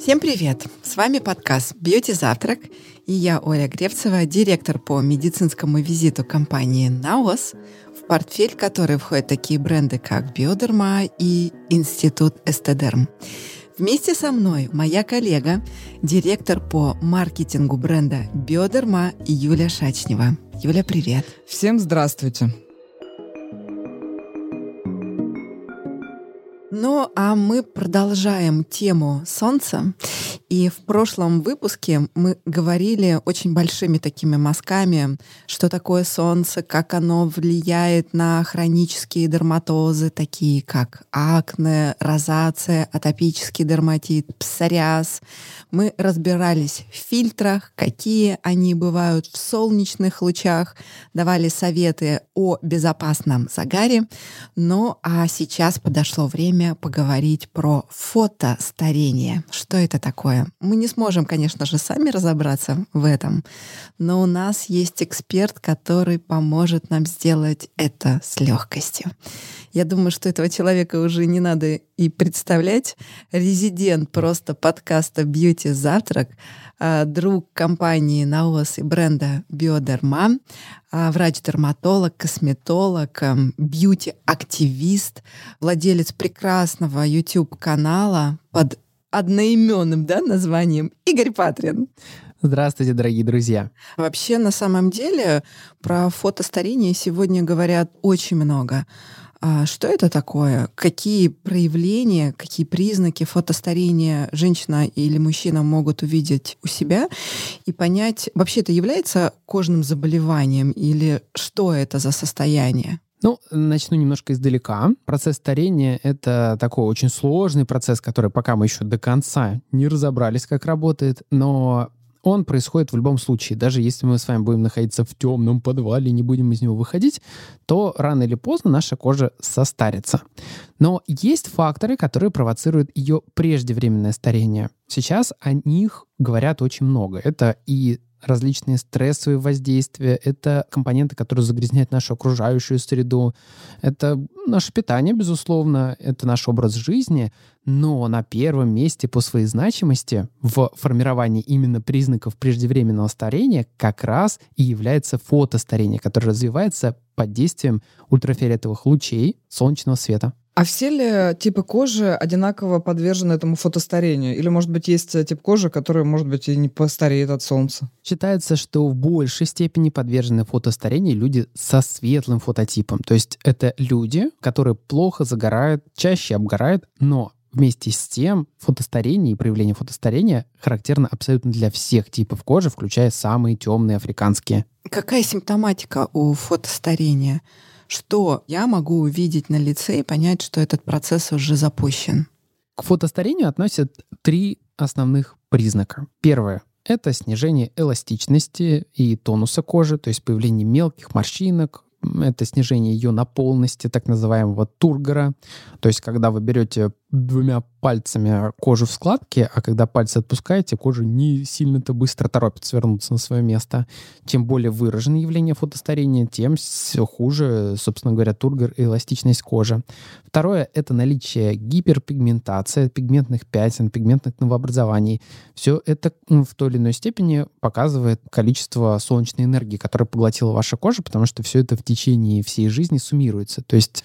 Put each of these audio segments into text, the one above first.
Всем привет! С вами подкаст «Бьюти Завтрак» и я, Оля Гревцева, директор по медицинскому визиту компании «Наос», в портфель которой входят такие бренды, как «Биодерма» и «Институт Эстедерм». Вместе со мной моя коллега, директор по маркетингу бренда «Биодерма» Юля Шачнева. Юля, привет! Всем здравствуйте! Ну, а мы продолжаем тему Солнца. И в прошлом выпуске мы говорили очень большими такими мазками, что такое Солнце, как оно влияет на хронические дерматозы, такие как акне, розация, атопический дерматит, псориаз. Мы разбирались в фильтрах, какие они бывают в солнечных лучах, давали советы о безопасном загаре. Ну, а сейчас подошло время поговорить про фотостарение. Что это такое? Такое. Мы не сможем, конечно же, сами разобраться в этом, но у нас есть эксперт, который поможет нам сделать это с легкостью. Я думаю, что этого человека уже не надо и представлять. Резидент просто подкаста «Бьюти Завтрак», а, друг компании «Наос» и бренда «Биодерма», а, врач-дерматолог, косметолог, бьюти-активист, владелец прекрасного YouTube-канала под одноименным да, названием Игорь Патрин. Здравствуйте, дорогие друзья. Вообще, на самом деле, про фотостарение сегодня говорят очень много. А что это такое? Какие проявления, какие признаки фотостарения женщина или мужчина могут увидеть у себя и понять, вообще это является кожным заболеванием или что это за состояние? Ну, начну немножко издалека. Процесс старения — это такой очень сложный процесс, который пока мы еще до конца не разобрались, как работает, но он происходит в любом случае. Даже если мы с вами будем находиться в темном подвале и не будем из него выходить, то рано или поздно наша кожа состарится. Но есть факторы, которые провоцируют ее преждевременное старение. Сейчас о них говорят очень много. Это и различные стрессовые воздействия, это компоненты, которые загрязняют нашу окружающую среду, это наше питание, безусловно, это наш образ жизни, но на первом месте по своей значимости в формировании именно признаков преждевременного старения как раз и является фотостарение, которое развивается под действием ультрафиолетовых лучей солнечного света. А все ли типы кожи одинаково подвержены этому фотостарению? Или, может быть, есть э, тип кожи, который, может быть, и не постареет от солнца? Считается, что в большей степени подвержены фотостарению люди со светлым фототипом. То есть это люди, которые плохо загорают, чаще обгорают, но Вместе с тем, фотостарение и проявление фотостарения характерно абсолютно для всех типов кожи, включая самые темные африканские. Какая симптоматика у фотостарения? Что я могу увидеть на лице и понять, что этот процесс уже запущен? К фотостарению относят три основных признака. Первое — это снижение эластичности и тонуса кожи, то есть появление мелких морщинок, это снижение ее наполненности, так называемого тургора. То есть, когда вы берете двумя пальцами кожу в складке, а когда пальцы отпускаете, кожа не сильно-то быстро торопится вернуться на свое место. Чем более выраженное явление фотостарения, тем все хуже, собственно говоря, тургор и эластичность кожи. Второе — это наличие гиперпигментации, пигментных пятен, пигментных новообразований. Все это в той или иной степени показывает количество солнечной энергии, которое поглотила ваша кожа, потому что все это в течение всей жизни суммируется. То есть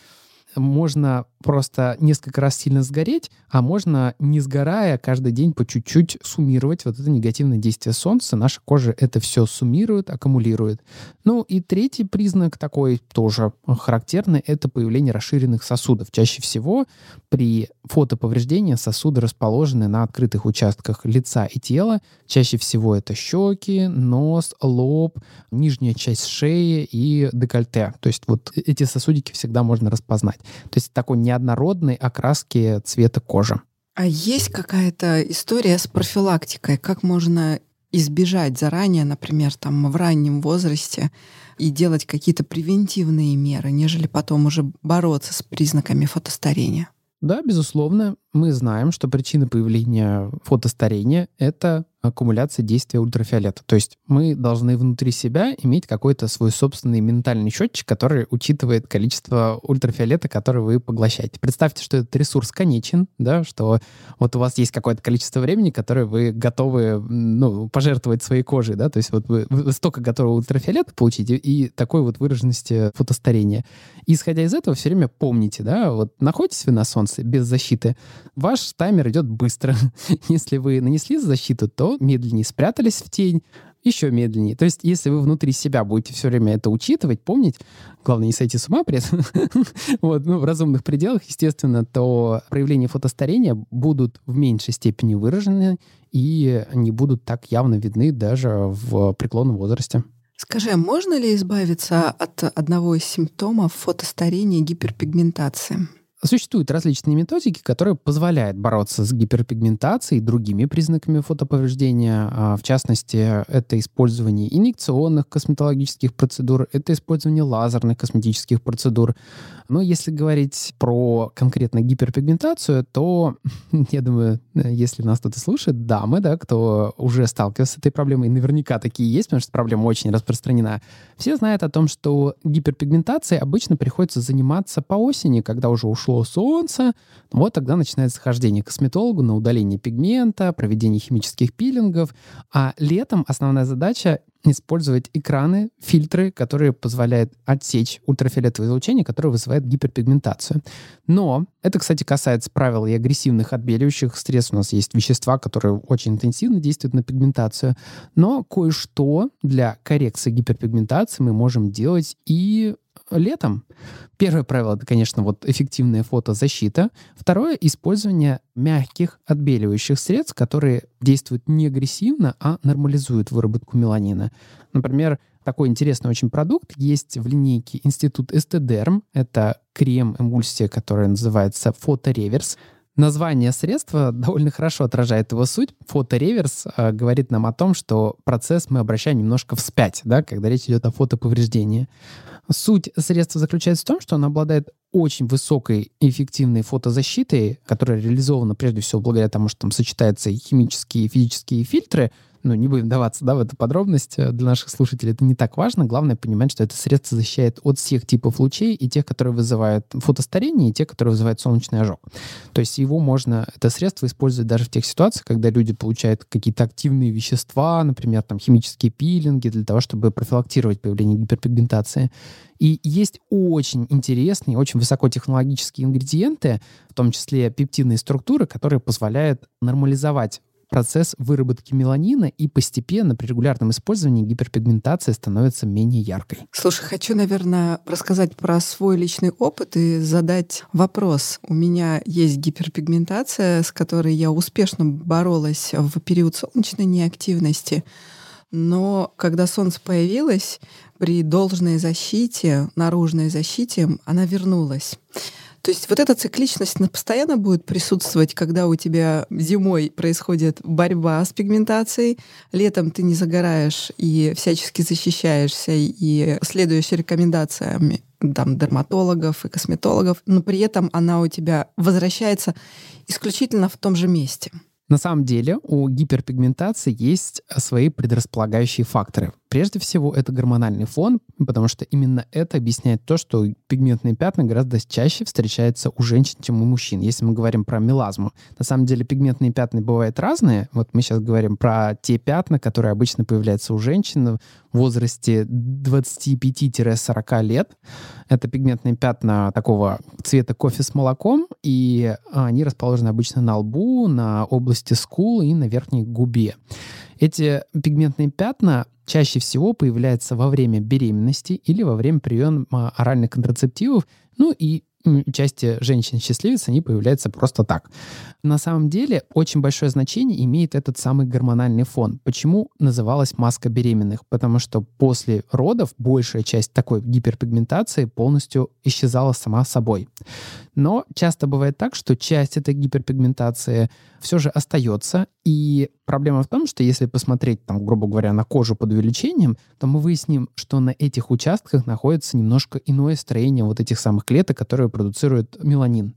можно просто несколько раз сильно сгореть, а можно, не сгорая, каждый день по чуть-чуть суммировать вот это негативное действие солнца. Наша кожа это все суммирует, аккумулирует. Ну и третий признак такой тоже характерный — это появление расширенных сосудов. Чаще всего при фотоповреждении сосуды расположены на открытых участках лица и тела. Чаще всего это щеки, нос, лоб, нижняя часть шеи и декольте. То есть вот эти сосудики всегда можно распознать. То есть такой неоднородной окраски цвета кожи. А есть какая-то история с профилактикой? Как можно избежать заранее, например, там в раннем возрасте и делать какие-то превентивные меры, нежели потом уже бороться с признаками фотостарения? Да, безусловно. Мы знаем, что причина появления фотостарения — это аккумуляция действия ультрафиолета. То есть мы должны внутри себя иметь какой-то свой собственный ментальный счетчик, который учитывает количество ультрафиолета, который вы поглощаете. Представьте, что этот ресурс конечен, да, что вот у вас есть какое-то количество времени, которое вы готовы ну, пожертвовать своей кожей, да, то есть вот вы, вы столько готовы ультрафиолета получить и, такой вот выраженности фотостарения. И, исходя из этого, все время помните, да, вот находитесь вы на солнце без защиты, ваш таймер идет быстро. Если вы нанесли защиту, то медленнее спрятались в тень, еще медленнее. То есть, если вы внутри себя будете все время это учитывать, помнить, главное, не сойти с ума при этом, вот, ну, в разумных пределах, естественно, то проявления фотостарения будут в меньшей степени выражены и не будут так явно видны даже в преклонном возрасте. Скажи, а можно ли избавиться от одного из симптомов фотостарения гиперпигментации? Существуют различные методики, которые позволяют бороться с гиперпигментацией и другими признаками фотоповреждения. А, в частности, это использование инъекционных косметологических процедур, это использование лазерных косметических процедур. Но если говорить про конкретно гиперпигментацию, то, я думаю, если нас кто-то слушает, дамы, да, кто уже сталкивался с этой проблемой, наверняка такие есть, потому что проблема очень распространена, все знают о том, что гиперпигментацией обычно приходится заниматься по осени, когда уже ушло солнце, вот тогда начинается хождение к косметологу на удаление пигмента, проведение химических пилингов, а летом основная задача использовать экраны, фильтры, которые позволяют отсечь ультрафиолетовое излучение, которое вызывает гиперпигментацию. Но это, кстати, касается правил и агрессивных отбеливающих средств. У нас есть вещества, которые очень интенсивно действуют на пигментацию. Но кое-что для коррекции гиперпигментации мы можем делать и летом. Первое правило — это, конечно, вот эффективная фотозащита. Второе — использование мягких отбеливающих средств, которые действуют не агрессивно, а нормализуют выработку меланина. Например, такой интересный очень продукт есть в линейке Институт Эстедерм. Это крем-эмульсия, которая называется Фотореверс. Название средства довольно хорошо отражает его суть. Фотореверс э, говорит нам о том, что процесс мы обращаем немножко вспять, да, когда речь идет о фотоповреждении. Суть средства заключается в том, что оно обладает очень высокой эффективной фотозащитой, которая реализована прежде всего благодаря тому, что там сочетаются и химические, и физические фильтры, ну, не будем даваться да, в эту подробность э, для наших слушателей, это не так важно. Главное понимать, что это средство защищает от всех типов лучей, и тех, которые вызывают фотостарение, и тех, которые вызывают солнечный ожог. То есть его можно, это средство использовать даже в тех ситуациях, когда люди получают какие-то активные вещества, например, там химические пилинги, для того, чтобы профилактировать появление гиперпигментации. И есть очень интересные, очень высокотехнологические ингредиенты, в том числе пептидные структуры, которые позволяют нормализовать процесс выработки меланина, и постепенно при регулярном использовании гиперпигментация становится менее яркой. Слушай, хочу, наверное, рассказать про свой личный опыт и задать вопрос. У меня есть гиперпигментация, с которой я успешно боролась в период солнечной неактивности. Но когда солнце появилось, при должной защите, наружной защите, она вернулась. То есть вот эта цикличность постоянно будет присутствовать, когда у тебя зимой происходит борьба с пигментацией, летом ты не загораешь и всячески защищаешься и следуешь рекомендациям там, дерматологов и косметологов, но при этом она у тебя возвращается исключительно в том же месте. На самом деле у гиперпигментации есть свои предрасполагающие факторы. Прежде всего, это гормональный фон, потому что именно это объясняет то, что пигментные пятна гораздо чаще встречаются у женщин, чем у мужчин, если мы говорим про мелазму. На самом деле пигментные пятна бывают разные. Вот мы сейчас говорим про те пятна, которые обычно появляются у женщин в возрасте 25-40 лет. Это пигментные пятна такого цвета кофе с молоком, и они расположены обычно на лбу, на области скул и на верхней губе. Эти пигментные пятна чаще всего появляются во время беременности или во время приема оральных контрацептивов, ну и части женщин-счастливиц, они появляются просто так. На самом деле очень большое значение имеет этот самый гормональный фон. Почему называлась маска беременных? Потому что после родов большая часть такой гиперпигментации полностью исчезала сама собой. Но часто бывает так, что часть этой гиперпигментации все же остается. И проблема в том, что если посмотреть, там, грубо говоря, на кожу под увеличением, то мы выясним, что на этих участках находится немножко иное строение вот этих самых клеток, которые продуцируют меланин.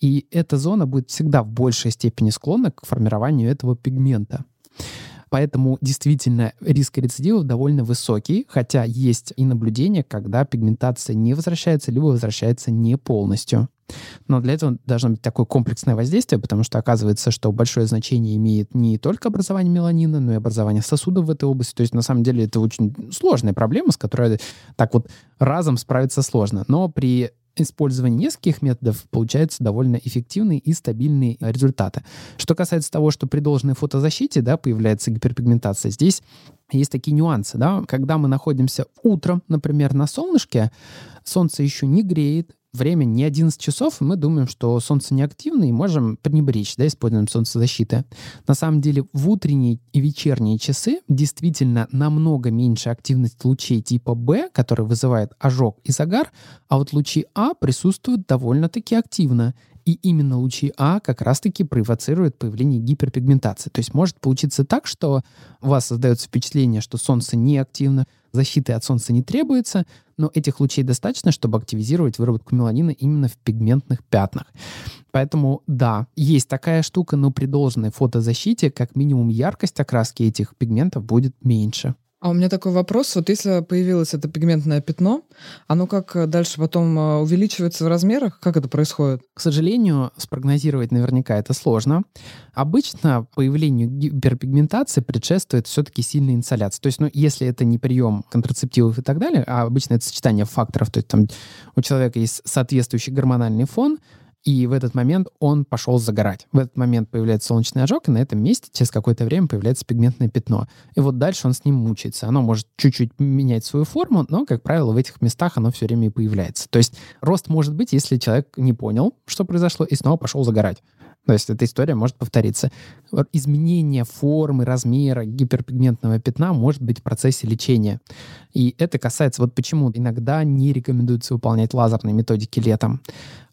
И эта зона будет всегда в большей степени склонна к формированию этого пигмента. Поэтому действительно риск рецидивов довольно высокий, хотя есть и наблюдения, когда пигментация не возвращается, либо возвращается не полностью. Но для этого должно быть такое комплексное воздействие, потому что оказывается, что большое значение имеет не только образование меланина, но и образование сосудов в этой области. То есть, на самом деле, это очень сложная проблема, с которой так вот разом справиться сложно. Но при использование нескольких методов получается довольно эффективные и стабильные результаты. Что касается того, что при должной фотозащите да, появляется гиперпигментация, здесь есть такие нюансы. Да? Когда мы находимся утром, например, на солнышке, солнце еще не греет, время не 11 часов, и мы думаем, что солнце неактивно, и можем пренебречь, да, используем солнцезащиты. На самом деле в утренние и вечерние часы действительно намного меньше активность лучей типа B, который вызывает ожог и загар, а вот лучи А присутствуют довольно-таки активно. И именно лучи А как раз-таки провоцируют появление гиперпигментации. То есть может получиться так, что у вас создается впечатление, что Солнце неактивно, защиты от Солнца не требуется, но этих лучей достаточно, чтобы активизировать выработку меланина именно в пигментных пятнах. Поэтому, да, есть такая штука, но при должной фотозащите как минимум яркость окраски этих пигментов будет меньше. А у меня такой вопрос. Вот если появилось это пигментное пятно, оно как дальше потом э, увеличивается в размерах? Как это происходит? К сожалению, спрогнозировать наверняка это сложно. Обычно появлению гиперпигментации предшествует все-таки сильная инсоляция. То есть, ну, если это не прием контрацептивов и так далее, а обычно это сочетание факторов, то есть там у человека есть соответствующий гормональный фон, и в этот момент он пошел загорать. В этот момент появляется солнечный ожог, и на этом месте через какое-то время появляется пигментное пятно. И вот дальше он с ним мучается. Оно может чуть-чуть менять свою форму, но, как правило, в этих местах оно все время и появляется. То есть рост может быть, если человек не понял, что произошло, и снова пошел загорать. То есть эта история может повториться. Изменение формы, размера гиперпигментного пятна может быть в процессе лечения. И это касается, вот почему иногда не рекомендуется выполнять лазерные методики летом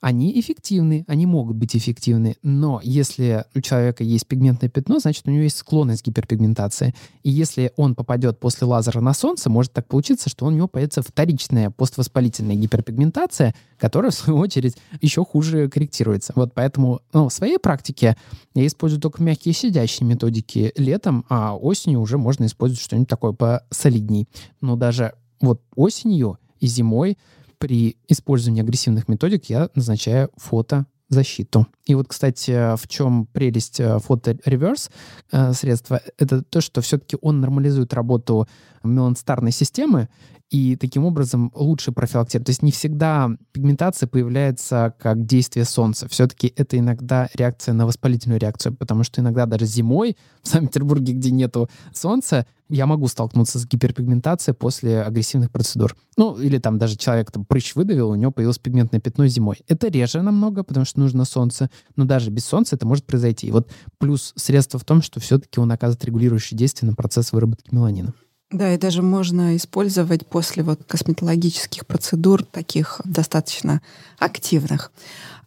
они эффективны, они могут быть эффективны, но если у человека есть пигментное пятно, значит, у него есть склонность к гиперпигментации. И если он попадет после лазера на солнце, может так получиться, что у него появится вторичная поствоспалительная гиперпигментация, которая, в свою очередь, еще хуже корректируется. Вот поэтому ну, в своей практике я использую только мягкие сидящие методики летом, а осенью уже можно использовать что-нибудь такое посолидней. Но даже вот осенью и зимой при использовании агрессивных методик я назначаю фотозащиту. И вот, кстати, в чем прелесть э, фото-реверс э, средства, это то, что все-таки он нормализует работу меланстарной системы, и таким образом лучше профилактировать. То есть не всегда пигментация появляется как действие солнца. Все-таки это иногда реакция на воспалительную реакцию, потому что иногда даже зимой в Санкт-Петербурге, где нету солнца, я могу столкнуться с гиперпигментацией после агрессивных процедур. Ну, или там даже человек там прыщ выдавил, у него появилось пигментное пятно зимой. Это реже намного, потому что нужно солнце, но даже без солнца это может произойти. И вот плюс средства в том, что все-таки он оказывает регулирующее действие на процесс выработки меланина. Да, и даже можно использовать после вот косметологических процедур, таких достаточно активных.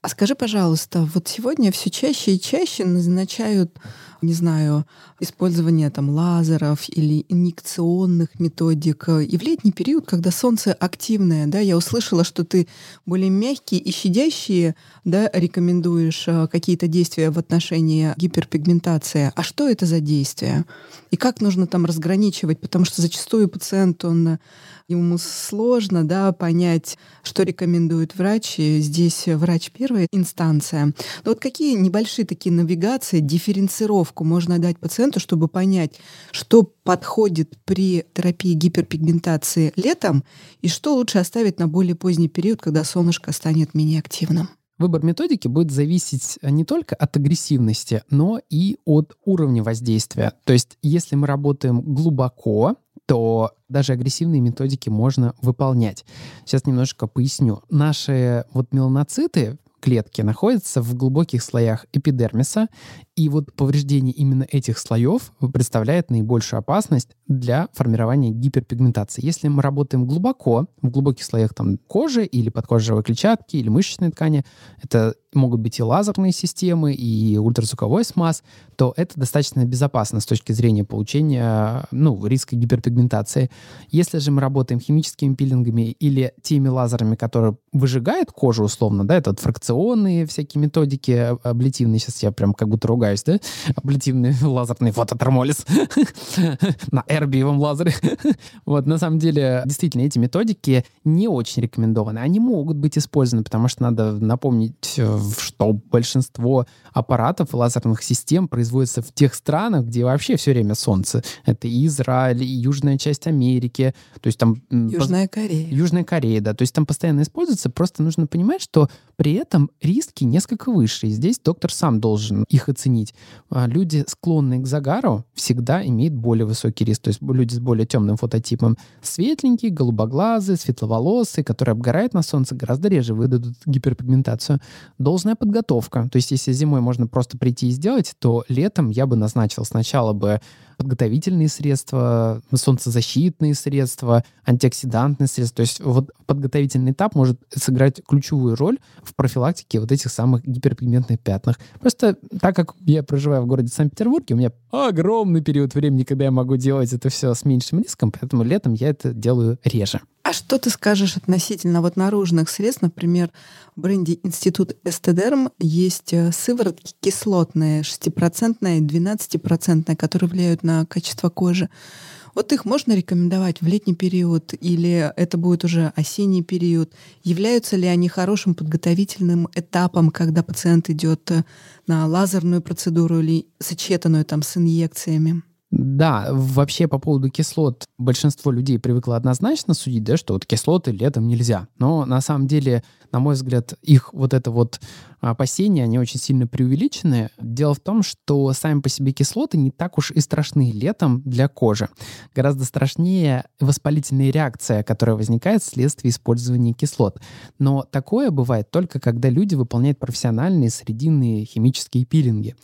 А скажи, пожалуйста, вот сегодня все чаще и чаще назначают не знаю, использование там лазеров или инъекционных методик. И в летний период, когда солнце активное, да, я услышала, что ты более мягкие и щадящие, да, рекомендуешь э, какие-то действия в отношении гиперпигментации. А что это за действия? И как нужно там разграничивать? Потому что зачастую пациент, он ему сложно да, понять, что рекомендует врач. И здесь врач первая инстанция. Но вот какие небольшие такие навигации, дифференцировку можно дать пациенту, чтобы понять, что подходит при терапии гиперпигментации летом и что лучше оставить на более поздний период, когда солнышко станет менее активным? Выбор методики будет зависеть не только от агрессивности, но и от уровня воздействия. То есть, если мы работаем глубоко, то даже агрессивные методики можно выполнять. Сейчас немножко поясню. Наши вот меланоциты, клетки находятся в глубоких слоях эпидермиса, И вот повреждение именно этих слоев представляет наибольшую опасность для формирования гиперпигментации. Если мы работаем глубоко, в глубоких слоях там, кожи или подкожевой клетчатки или мышечной ткани, это могут быть и лазерные системы, и ультразвуковой смаз, то это достаточно безопасно с точки зрения получения ну, риска гиперпигментации. Если же мы работаем химическими пилингами или теми лазерами, которые выжигают кожу условно, да, это вот фракционные всякие методики аблитивные, сейчас я прям как будто ругаюсь, да, аблитивный лазерный фототермолиз на эрбиевом лазере. вот, на самом деле, действительно, эти методики не очень рекомендованы. Они могут быть использованы, потому что надо напомнить э, что большинство аппаратов и лазерных систем производятся в тех странах, где вообще все время солнце. Это и Израиль, и южная часть Америки, то есть там... Южная Корея. Южная Корея, да. То есть там постоянно используется. Просто нужно понимать, что при этом риски несколько выше. И здесь доктор сам должен их оценить. А люди, склонные к загару, всегда имеют более высокий риск. То есть люди с более темным фототипом. Светленькие, голубоглазые, светловолосые, которые обгорают на солнце, гораздо реже выдадут гиперпигментацию должная подготовка. То есть если зимой можно просто прийти и сделать, то летом я бы назначил сначала бы подготовительные средства, солнцезащитные средства, антиоксидантные средства. То есть вот подготовительный этап может сыграть ключевую роль в профилактике вот этих самых гиперпигментных пятнах. Просто так как я проживаю в городе Санкт-Петербурге, у меня огромный период времени, когда я могу делать это все с меньшим риском, поэтому летом я это делаю реже. Что ты скажешь относительно вот наружных средств? Например, в бренде Институт Эстедерм есть э, сыворотки кислотные, 6% и 12%, которые влияют на качество кожи. Вот их можно рекомендовать в летний период или это будет уже осенний период? Являются ли они хорошим подготовительным этапом, когда пациент идет э, на лазерную процедуру или сочетанную там с инъекциями? Да, вообще по поводу кислот большинство людей привыкло однозначно судить, да, что вот кислоты летом нельзя. Но на самом деле, на мой взгляд, их вот это вот опасения, они очень сильно преувеличены. Дело в том, что сами по себе кислоты не так уж и страшны летом для кожи. Гораздо страшнее воспалительная реакция, которая возникает вследствие использования кислот. Но такое бывает только когда люди выполняют профессиональные срединные химические пилинги.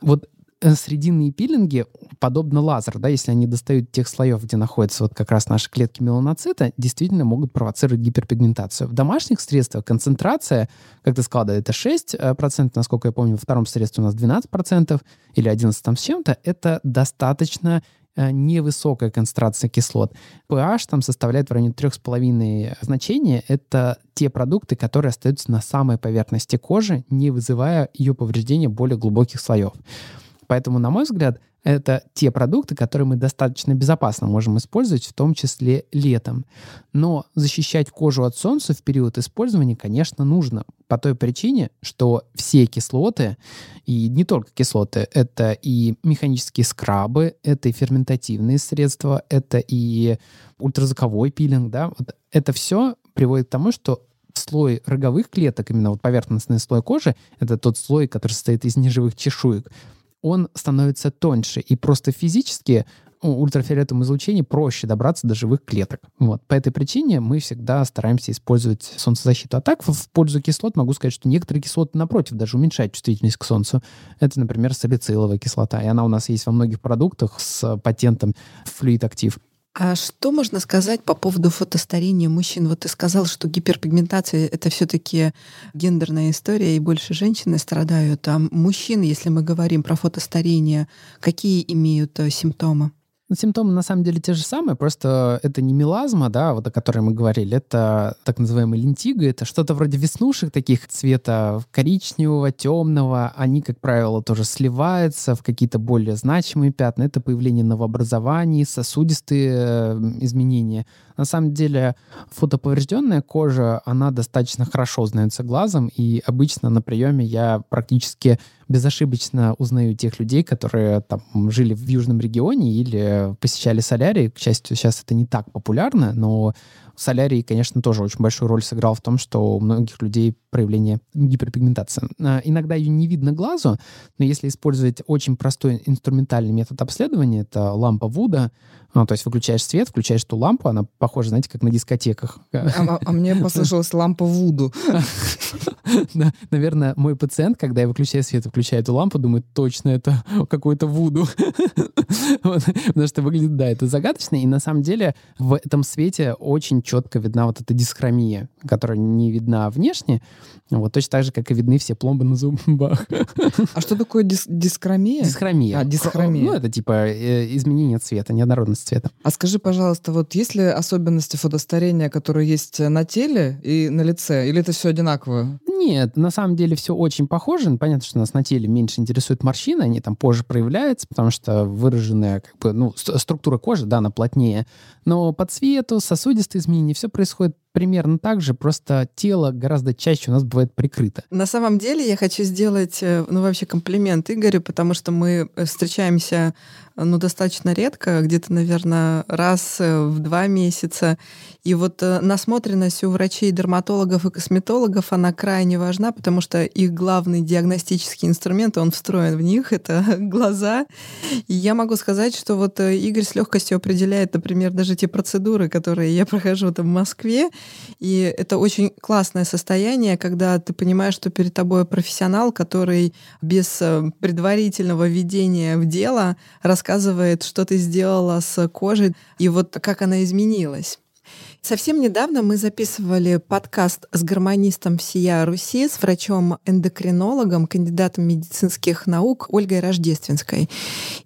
Вот Э, срединные пилинги, подобно лазеру, да, если они достают тех слоев, где находятся вот как раз наши клетки меланоцита, действительно могут провоцировать гиперпигментацию. В домашних средствах концентрация, как ты сказала, да, это 6%, э, насколько я помню, во втором средстве у нас 12% или 11% там с чем-то, это достаточно э, невысокая концентрация кислот. pH там составляет в районе 3,5 значения. Это те продукты, которые остаются на самой поверхности кожи, не вызывая ее повреждения более глубоких слоев. Поэтому, на мой взгляд, это те продукты, которые мы достаточно безопасно можем использовать, в том числе летом. Но защищать кожу от солнца в период использования, конечно, нужно. По той причине, что все кислоты, и не только кислоты, это и механические скрабы, это и ферментативные средства, это и ультразвуковой пилинг, да, вот это все приводит к тому, что слой роговых клеток, именно вот поверхностный слой кожи, это тот слой, который состоит из неживых чешуек, он становится тоньше. И просто физически ну, ультрафиолетовым излучением проще добраться до живых клеток. Вот. По этой причине мы всегда стараемся использовать солнцезащиту. А так, в пользу кислот могу сказать, что некоторые кислоты, напротив, даже уменьшают чувствительность к солнцу. Это, например, салициловая кислота. И она у нас есть во многих продуктах с патентом Fluid Active. А что можно сказать по поводу фотостарения мужчин? Вот ты сказал, что гиперпигментация — это все таки гендерная история, и больше женщины страдают. А мужчины, если мы говорим про фотостарение, какие имеют э, симптомы? Симптомы на самом деле те же самые, просто это не мелазма, да, вот о которой мы говорили, это так называемый лентиго, это что-то вроде веснушек таких цвета коричневого, темного. Они, как правило, тоже сливаются в какие-то более значимые пятна. Это появление новообразований, сосудистые э, изменения. На самом деле фотоповрежденная кожа, она достаточно хорошо узнается глазом, и обычно на приеме я практически безошибочно узнаю тех людей, которые там жили в южном регионе или посещали солярий. К счастью, сейчас это не так популярно, но солярий, конечно, тоже очень большую роль сыграл в том, что у многих людей проявление гиперпигментации. А, иногда ее не видно глазу, но если использовать очень простой инструментальный метод обследования, это лампа Вуда, ну, то есть выключаешь свет, включаешь ту лампу, она похожа, знаете, как на дискотеках. А, а, а мне послышалась лампа Вуду. Наверное, мой пациент, когда я выключаю свет, включаю эту лампу, думает, точно, это какой-то Вуду. Потому что выглядит, да, это загадочно. И на самом деле в этом свете очень четко видна вот эта дисхромия, которая не видна внешне, вот точно так же, как и видны все пломбы на зубах. А что такое дис дисхромия? Дисхромия. А, дисхромия. Ну, это типа э, изменение цвета, неоднородность цвета. А скажи, пожалуйста, вот есть ли особенности фотостарения, которые есть на теле и на лице, или это все одинаково? Нет, на самом деле все очень похоже. Понятно, что нас на теле меньше интересуют морщины, они там позже проявляются, потому что выраженная как бы, ну, структура кожи, да, она плотнее. Но по цвету, сосудистые изменения, все происходит примерно так же, просто тело гораздо чаще у нас бывает прикрыто. На самом деле я хочу сделать, э, ну, вообще комплимент Игорю, потому что мы э, встречаемся, ну, достаточно редко, где-то, наверное, раз э, в два месяца. И вот насмотренность у врачей, дерматологов и косметологов, она крайне важна, потому что их главный диагностический инструмент, он встроен в них, это глаза. И я могу сказать, что вот Игорь с легкостью определяет, например, даже те процедуры, которые я прохожу там в Москве, и это очень классное состояние, когда ты понимаешь, что перед тобой профессионал, который без э, предварительного введения в дело рассказывает, что ты сделала с кожей и вот как она изменилась. Совсем недавно мы записывали подкаст с гармонистом всея Руси, с врачом-эндокринологом, кандидатом медицинских наук Ольгой Рождественской.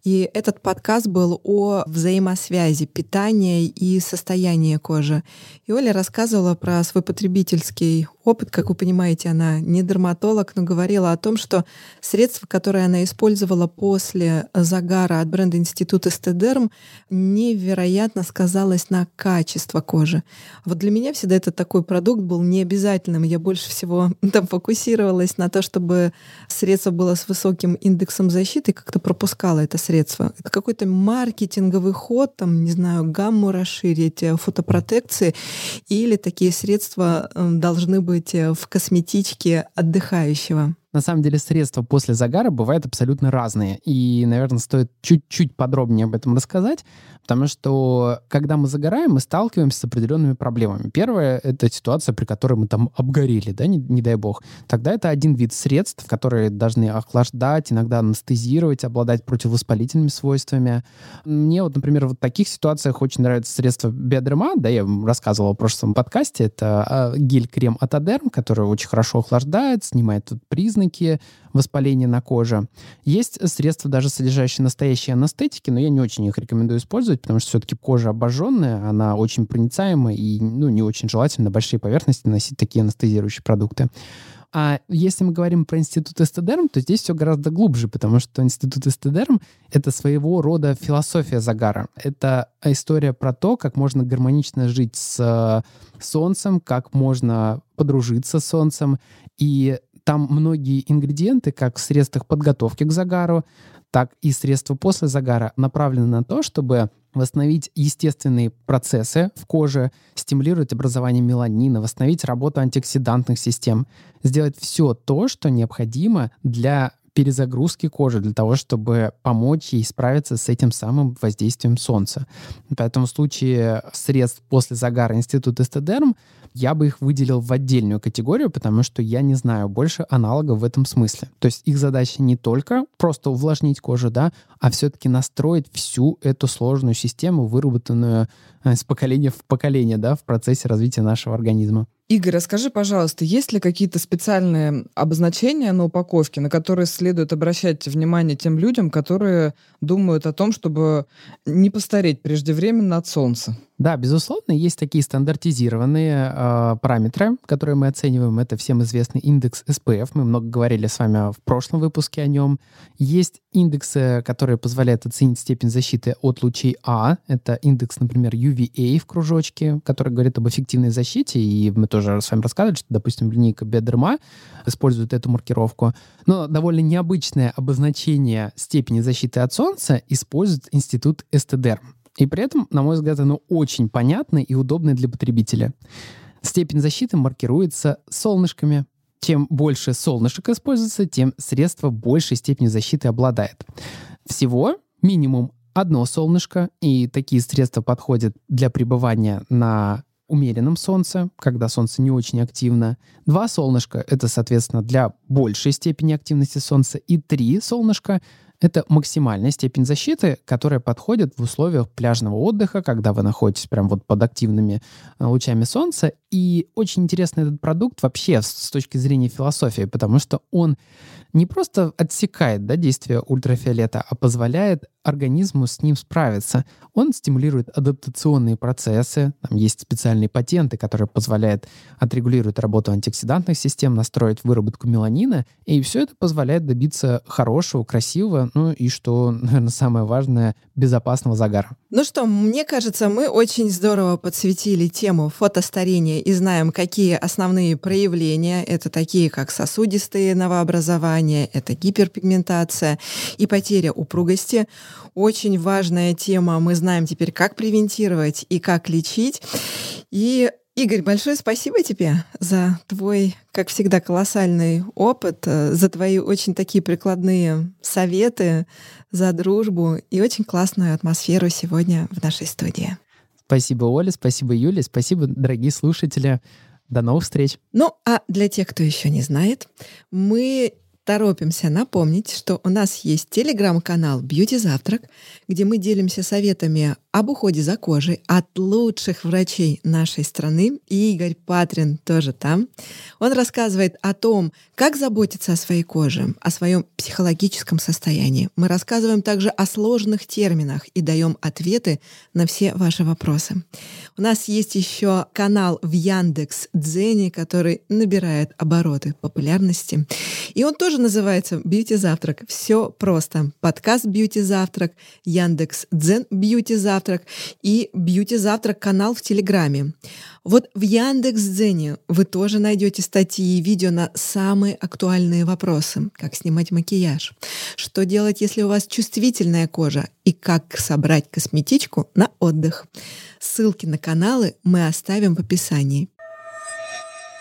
И этот подкаст был о взаимосвязи питания и состояния кожи. И Оля рассказывала про свой потребительский опыт. Как вы понимаете, она не дерматолог, но говорила о том, что средства, которые она использовала после загара от бренда Институт Эстедерм, невероятно сказалось на качество кожи. Вот для меня всегда этот такой продукт был необязательным. Я больше всего там фокусировалась на то, чтобы средство было с высоким индексом защиты, как-то пропускала это средство. Это какой-то маркетинговый ход, там, не знаю, гамму расширить, э, фотопротекции, или такие средства э, должны быть э, в косметичке отдыхающего. На самом деле средства после загара бывают абсолютно разные. И, наверное, стоит чуть-чуть подробнее об этом рассказать, потому что, когда мы загораем, мы сталкиваемся с определенными проблемами. Первое — это ситуация, при которой мы там обгорели, да, не, не дай бог. Тогда это один вид средств, которые должны охлаждать, иногда анестезировать, обладать противовоспалительными свойствами. Мне вот, например, в таких ситуациях очень нравится средство Биодерма, да, я вам рассказывал в прошлом подкасте, это а, гель-крем от Адерм, который очень хорошо охлаждает, снимает тут признаки, признаки воспаления на коже. Есть средства, даже содержащие настоящие анестетики, но я не очень их рекомендую использовать, потому что все-таки кожа обожженная, она очень проницаемая и ну, не очень желательно на большие поверхности носить такие анестезирующие продукты. А если мы говорим про институт эстедерм, то здесь все гораздо глубже, потому что институт эстедерм — это своего рода философия загара. Это история про то, как можно гармонично жить с солнцем, как можно подружиться с солнцем. И там многие ингредиенты, как в средствах подготовки к загару, так и средства после загара направлены на то, чтобы восстановить естественные процессы в коже, стимулировать образование меланина, восстановить работу антиоксидантных систем, сделать все то, что необходимо для перезагрузки кожи для того, чтобы помочь ей справиться с этим самым воздействием солнца. Поэтому в случае средств после загара Институт Эстедерм я бы их выделил в отдельную категорию, потому что я не знаю больше аналогов в этом смысле. То есть их задача не только просто увлажнить кожу, да, а все-таки настроить всю эту сложную систему, выработанную э, с поколения в поколение, да, в процессе развития нашего организма. Игорь, расскажи, пожалуйста, есть ли какие-то специальные обозначения на упаковке, на которые следует обращать внимание тем людям, которые думают о том, чтобы не постареть преждевременно от солнца? Да, безусловно, есть такие стандартизированные э, параметры, которые мы оцениваем. Это всем известный индекс SPF. Мы много говорили с вами в прошлом выпуске о нем. Есть индексы, которые позволяют оценить степень защиты от лучей А. Это индекс, например, UVA в кружочке, который говорит об эффективной защите. И мы тоже с вами рассказывали, что, допустим, линейка Бедерма использует эту маркировку. Но довольно необычное обозначение степени защиты от солнца использует институт Эстедерм. И при этом, на мой взгляд, оно очень понятно и удобно для потребителя. Степень защиты маркируется солнышками. Чем больше солнышек используется, тем средство большей степени защиты обладает. Всего минимум одно солнышко, и такие средства подходят для пребывания на умеренном солнце, когда солнце не очень активно. Два солнышка — это, соответственно, для большей степени активности солнца. И три солнышка это максимальная степень защиты, которая подходит в условиях пляжного отдыха, когда вы находитесь прям вот под активными э, лучами солнца. И очень интересный этот продукт вообще с точки зрения философии, потому что он не просто отсекает да, действие ультрафиолета, а позволяет организму с ним справиться. Он стимулирует адаптационные процессы. Там есть специальные патенты, которые позволяют отрегулировать работу антиоксидантных систем, настроить выработку меланина. И все это позволяет добиться хорошего, красивого, ну и, что, наверное, самое важное, безопасного загара. Ну что, мне кажется, мы очень здорово подсветили тему фотостарения и знаем, какие основные проявления. Это такие, как сосудистые новообразования, это гиперпигментация и потеря упругости. Очень важная тема. Мы знаем теперь, как превентировать и как лечить. И Игорь, большое спасибо тебе за твой, как всегда, колоссальный опыт, э, за твои очень такие прикладные советы, за дружбу и очень классную атмосферу сегодня в нашей студии. Спасибо, Оля, спасибо, Юля, спасибо, дорогие слушатели. До новых встреч. Ну, а для тех, кто еще не знает, мы торопимся напомнить, что у нас есть телеграм-канал Beauty Завтрак, где мы делимся советами об уходе за кожей от лучших врачей нашей страны. Игорь Патрин тоже там. Он рассказывает о том, как заботиться о своей коже, о своем психологическом состоянии. Мы рассказываем также о сложных терминах и даем ответы на все ваши вопросы. У нас есть еще канал в Яндекс Дзене, который набирает обороты популярности. И он тоже называется «Бьюти Завтрак». Все просто. Подкаст «Бьюти Завтрак», Яндекс Дзен «Бьюти Завтрак» и «Бьюти Завтрак» канал в Телеграме. Вот в Яндекс.Дзене вы тоже найдете статьи и видео на самые актуальные вопросы. Как снимать макияж, что делать, если у вас чувствительная кожа, и как собрать косметичку на отдых. Ссылки на каналы мы оставим в описании.